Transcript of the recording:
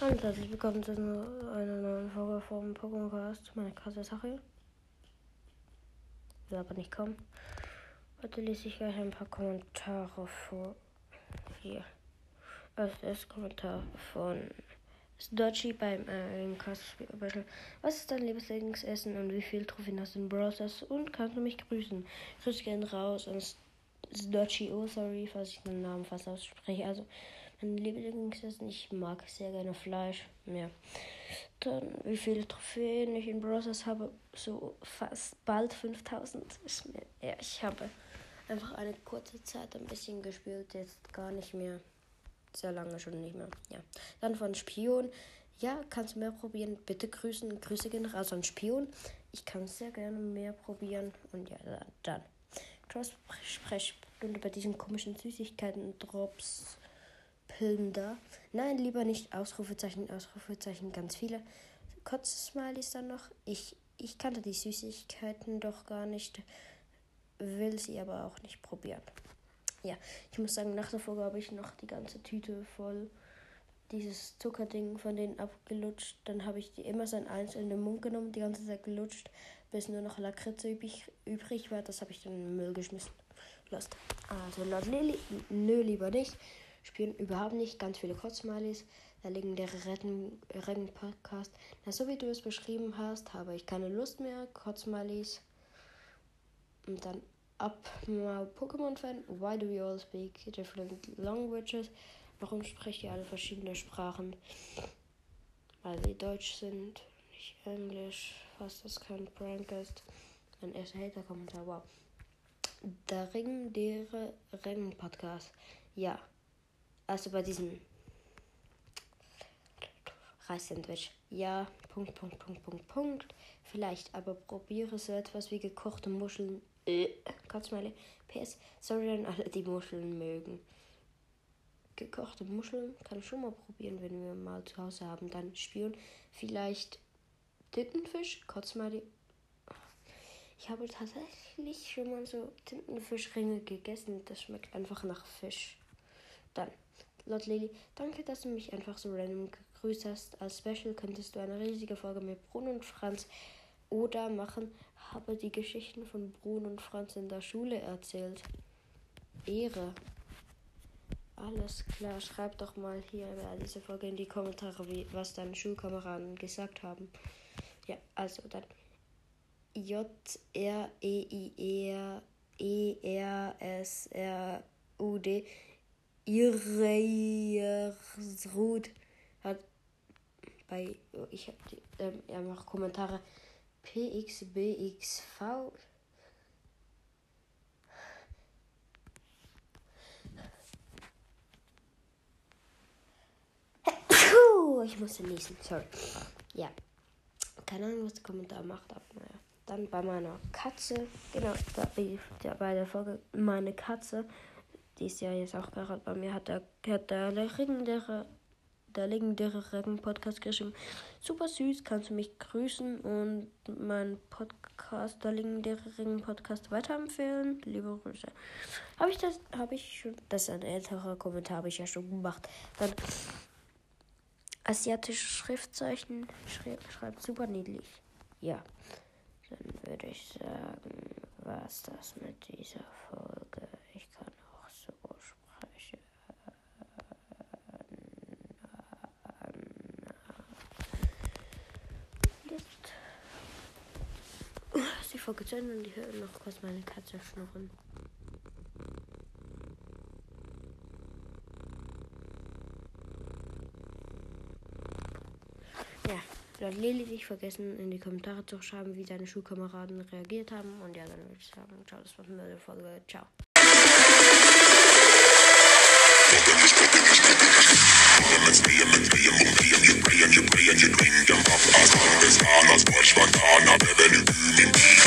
Und herzlich willkommen zu einer neuen Folge vom Pokémon Cast. Meine krasse Sache. Will aber nicht kommen. Heute lese ich gleich ein paar Kommentare vor. Hier. Als erstes Kommentar von Dodgy beim äh, Cast. Was ist dein Lieblingsessen und wie viel Trophäen hast du in Browsers? Und kannst du mich grüßen? Grüß gern raus an Dodgy. Oh, sorry, falls ich den Namen fast ausspreche. Also. Mein Lieblingsessen, ich mag sehr gerne Fleisch. Ja. Dann, wie viele Trophäen ich in Browsers habe, so fast bald 5000. Ist mir, ja, ich habe einfach eine kurze Zeit ein bisschen gespielt, jetzt gar nicht mehr. Sehr lange schon nicht mehr. Ja. Dann von Spion. Ja, kannst du mehr probieren? Bitte grüßen. Grüße gehen raus an Spion. Ich kann sehr gerne mehr probieren. Und ja, dann. Cross Sprechstunde bei diesen komischen Süßigkeiten-Drops. Pilnder. Nein, lieber nicht Ausrufezeichen, Ausrufezeichen, ganz viele. Kurzes Smileys dann noch. Ich, ich kannte die Süßigkeiten doch gar nicht, will sie aber auch nicht probieren. Ja, ich muss sagen, nach der Folge habe ich noch die ganze Tüte voll dieses Zuckerding von denen abgelutscht. Dann habe ich die immer so eins in den Mund genommen, die ganze Zeit gelutscht, bis nur noch Lakritze übrig, übrig war. Das habe ich dann in den Müll geschmissen. Lost. Also laut Lilly, nö, lieber nicht spielen überhaupt nicht ganz viele Kurzsmileys. Der legendäre Rennen-Podcast. Na, so wie du es beschrieben hast, habe ich keine Lust mehr. Kurzsmileys. Und dann up my Pokémon-Fan. Why do we all speak different languages? Warum sprecht ihr alle verschiedene Sprachen? Weil sie Deutsch sind, nicht Englisch. Fast das kein Prank ist. Ein erster Hater-Kommentar. Wow. Der Ring, der Rennen-Podcast. Ja, also bei diesem Reissandwich. Ja, Punkt, Punkt, Punkt, Punkt, Punkt. Vielleicht, aber probiere so etwas wie gekochte Muscheln. Äh, Kotzmeile. PS, sorry an alle, die Muscheln mögen. Gekochte Muscheln kann ich schon mal probieren, wenn wir mal zu Hause haben. Dann spüren. Vielleicht Tintenfisch, Kotzmeile. Ich habe tatsächlich schon mal so Tintenfischringe gegessen. Das schmeckt einfach nach Fisch. Dann Lord Lily, danke, dass du mich einfach so random gegrüßt hast. Als Special könntest du eine riesige Folge mit Bruno und Franz oder machen. Habe die Geschichten von Bruno und Franz in der Schule erzählt. Ehre. Alles klar, schreib doch mal hier bei dieser Folge in die Kommentare, wie, was deine Schulkameraden gesagt haben. Ja, also dann. J R E I E R E R S R U D Irersrud hat bei ich habe ähm, er macht Kommentare PXBXV ich musste niesen, sorry. Ja. Keine Ahnung, was der Kommentar macht, aber naja. Dann bei meiner Katze, genau, bei der Folge meine Katze die ist ja jetzt auch gerade bei mir, hat der, hat der legendäre, der legendäre Regen-Podcast geschrieben. Super süß, kannst du mich grüßen und meinen Podcast, der legendäre Regen-Podcast weiterempfehlen. Liebe Grüße. Habe ich das, habe ich schon, das ist ein älterer Kommentar, habe ich ja schon gemacht. Dann asiatische Schriftzeichen schreibt super niedlich. Ja, dann würde ich sagen, was das mit dieser Folge. Ich kann Folge zu Ende und ich höre noch kurz meine Katze schnurren. vielleicht Lilith nicht vergessen, in die Kommentare zu schreiben, wie deine Schulkameraden reagiert haben. Und ja, dann würde ich sagen, ciao, das war's mit der Folge. Ciao. Spontaner, wenn du mir